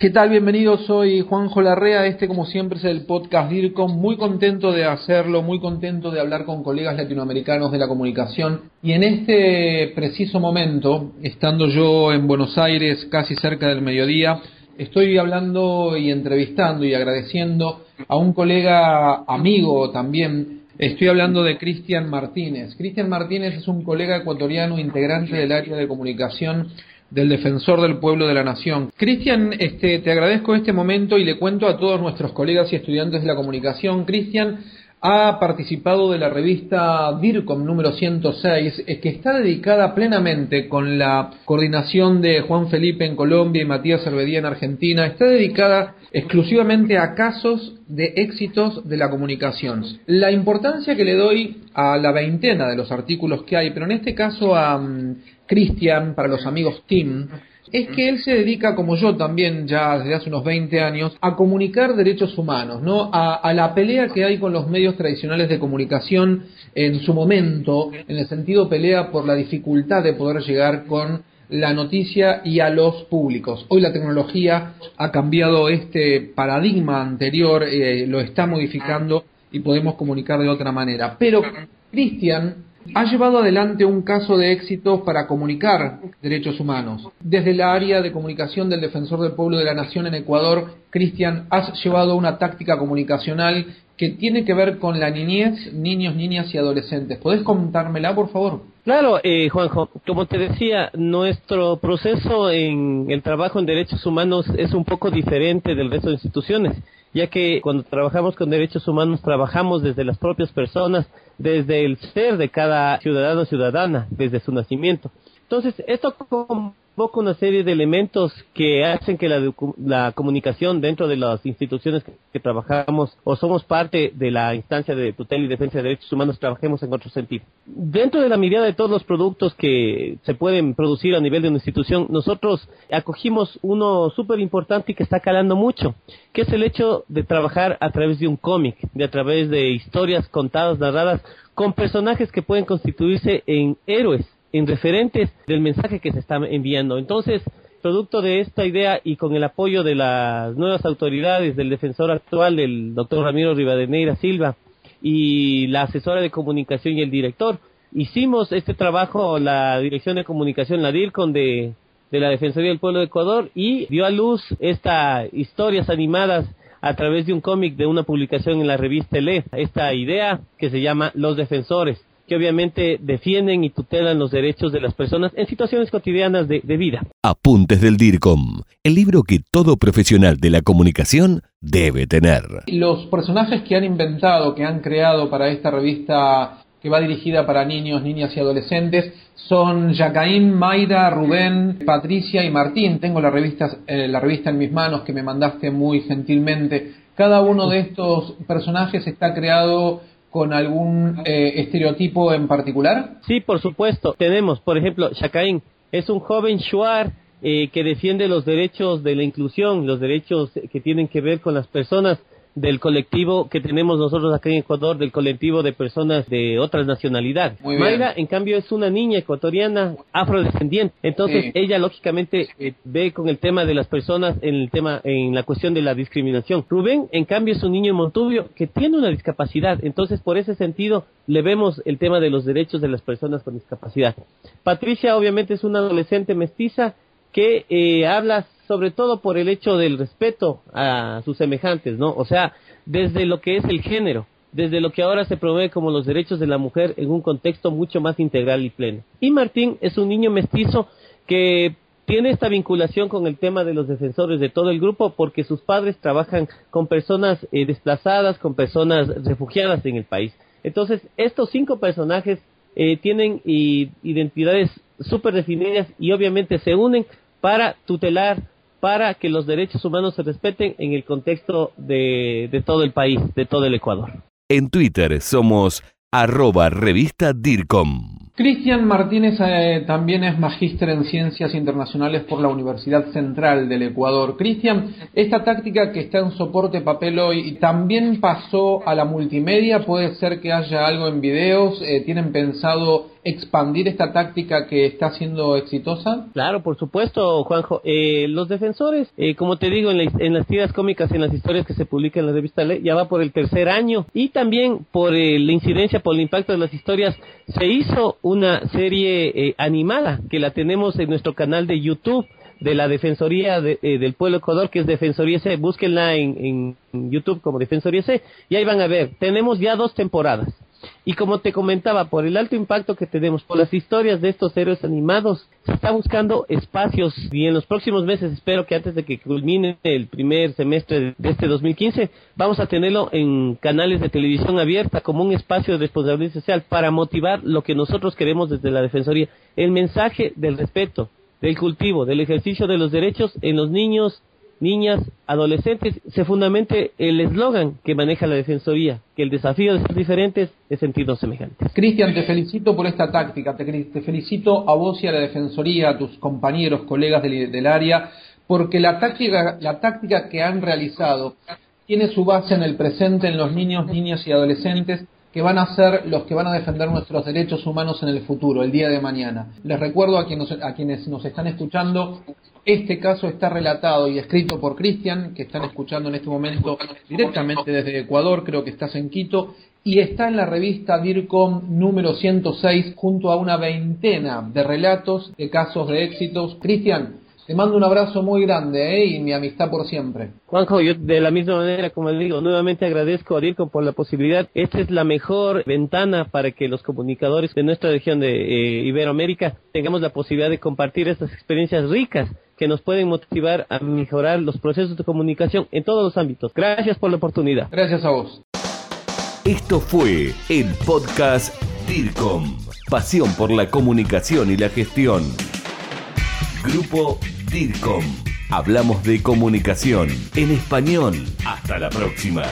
¿Qué tal? Bienvenidos, soy Juanjo Larrea, este como siempre es el podcast DIRCOM, muy contento de hacerlo, muy contento de hablar con colegas latinoamericanos de la comunicación y en este preciso momento, estando yo en Buenos Aires casi cerca del mediodía, estoy hablando y entrevistando y agradeciendo a un colega amigo también, estoy hablando de Cristian Martínez. Cristian Martínez es un colega ecuatoriano integrante del área de comunicación del defensor del pueblo de la nación. Cristian, este, te agradezco este momento y le cuento a todos nuestros colegas y estudiantes de la comunicación. Cristian ha participado de la revista DIRCOM número 106, que está dedicada plenamente con la coordinación de Juan Felipe en Colombia y Matías Cervedía en Argentina, está dedicada exclusivamente a casos de éxitos de la comunicación. La importancia que le doy a la veintena de los artículos que hay, pero en este caso a mm, Cristian, para los amigos Tim, es que él se dedica, como yo también ya desde hace unos 20 años, a comunicar derechos humanos, ¿no? A, la pelea que hay con los medios tradicionales de comunicación en su momento, en el sentido pelea por la dificultad de poder llegar con la noticia y a los públicos. Hoy la tecnología ha cambiado este paradigma anterior, eh, lo está modificando y podemos comunicar de otra manera. Pero Cristian ha llevado adelante un caso de éxito para comunicar derechos humanos. Desde la área de comunicación del Defensor del Pueblo de la Nación en Ecuador, Cristian, has llevado una táctica comunicacional que tiene que ver con la niñez, niños, niñas y adolescentes. ¿Podés contármela, por favor? Claro, eh, Juanjo, como te decía, nuestro proceso en el trabajo en derechos humanos es un poco diferente del resto de instituciones ya que cuando trabajamos con derechos humanos trabajamos desde las propias personas, desde el ser de cada ciudadano o ciudadana, desde su nacimiento. Entonces, esto convoca una serie de elementos que hacen que la, comunicación dentro de las instituciones que, trabajamos o somos parte de la instancia de tutela y defensa de derechos humanos trabajemos en otro sentido. Dentro de la mirada de todos los productos que se pueden producir a nivel de una institución, nosotros acogimos uno súper importante y que está calando mucho, que es el hecho de trabajar a través de un cómic, de a través de historias contadas, narradas, con personajes que pueden constituirse en héroes en referentes del mensaje que se está enviando. Entonces, producto de esta idea y con el apoyo de las nuevas autoridades, del defensor actual, del doctor Ramiro Rivadeneira Silva, y la asesora de comunicación y el director, hicimos este trabajo, la dirección de comunicación, la DIRCON de, de la Defensoría del Pueblo de Ecuador, y dio a luz estas historias animadas a través de un cómic de una publicación en la revista LE, esta idea que se llama Los Defensores que obviamente defienden y tutelan los derechos de las personas en situaciones cotidianas de, vida. Apuntes del DIRCOM, el libro que todo profesional de la comunicación debe tener. Los personajes que han inventado, que han creado para esta revista que va dirigida para niños, niñas y adolescentes, son Jacaín, Mayra, Rubén, Patricia y Martín. Tengo la revista, eh, la revista en mis manos que me mandaste muy gentilmente. Cada uno de estos personajes está creado con algún eh, estereotipo en particular? Sí, por supuesto. Tenemos, por ejemplo, Shakain es un joven shuar eh, que defiende los derechos de la inclusión, los derechos que tienen que ver con las personas del colectivo que tenemos nosotros acá en Ecuador, del colectivo de personas de otras nacionalidades. Mayra, en cambio, es una niña ecuatoriana afrodescendiente. Entonces, ella lógicamente eh, ve con el tema de las personas en el tema, en la cuestión de la discriminación. Rubén, en cambio, es un niño en Montubio que tiene una discapacidad. Entonces, por ese sentido, le vemos el tema de los derechos de las personas con discapacidad. Patricia, obviamente, es una adolescente mestiza que eh, habla sobre todo por el hecho del respeto a sus semejantes, ¿no? O sea, desde lo que es el género, desde lo que ahora se promueve como los derechos de la mujer en un contexto mucho más integral y pleno. Y Martín es un niño mestizo que tiene esta vinculación con el tema de los defensores de todo el grupo porque sus padres trabajan con personas eh, desplazadas, con personas refugiadas en el país. Entonces, estos cinco personajes eh, tienen identidades súper definidas y obviamente se unen para tutelar para que los derechos humanos se respeten en el contexto de, de todo el país, de todo el Ecuador. En Twitter somos arroba revista DIRCOM. Cristian Martínez eh, también es magíster en ciencias internacionales por la Universidad Central del Ecuador. Cristian, esta táctica que está en soporte papel hoy también pasó a la multimedia. Puede ser que haya algo en videos. Eh, ¿Tienen pensado expandir esta táctica que está siendo exitosa? Claro, por supuesto, Juanjo. Eh, los defensores, eh, como te digo, en, las tiras cómicas, en las historias que se publican en la revista Ley, ya va por el tercer año y también por eh, la incidencia, por el impacto de las historias, se hizo una serie animada que la tenemos en nuestro canal de YouTube de la Defensoría del Pueblo Ecuador, que es Defensoría C. Búsquenla en, en YouTube como Defensoría C y ahí van a ver. Tenemos ya dos temporadas. Y como te comentaba, por el alto impacto que tenemos, por las historias de estos héroes animados, se está buscando espacios. Y en los próximos meses, espero que antes de que culmine el primer semestre de este 2015, vamos a tenerlo en canales de televisión abierta como un espacio de responsabilidad social para motivar lo que nosotros queremos desde la Defensoría, el mensaje del respeto, del cultivo, del ejercicio de los derechos en los niños, niñas, adolescentes, se fundamente el eslogan que maneja la Defensoría, que el desafío de ser diferentes es sentirnos semejantes. Cristian, te felicito por esta táctica, te, felicito a vos y a la Defensoría, a tus compañeros, colegas del, del área, porque la táctica, la táctica que han realizado tiene su base en el presente, en los niños, niñas y adolescentes, que van a ser los que van a defender nuestros derechos humanos en el futuro, el día de mañana. Les recuerdo a a quienes nos están escuchando, este caso está relatado y escrito por Cristian, que están escuchando en este momento directamente desde Ecuador, creo que estás en Quito, y está en la revista DIRCOM número 106 junto a una veintena de relatos de casos de éxitos. Cristian, te mando un abrazo muy grande ¿eh? y mi amistad por siempre. Juanjo, yo de la misma manera, como le digo, nuevamente agradezco a DIRCOM por la posibilidad. Esta es la mejor ventana para que los comunicadores de nuestra región de eh, Iberoamérica tengamos la posibilidad de compartir estas experiencias ricas que nos pueden motivar a mejorar los procesos de comunicación en todos los ámbitos. Gracias por la oportunidad. Gracias a vos. Esto fue el podcast DIRCOM, pasión por la comunicación y la gestión. Grupo DIRCOM. Hablamos de comunicación en español. Hasta la próxima.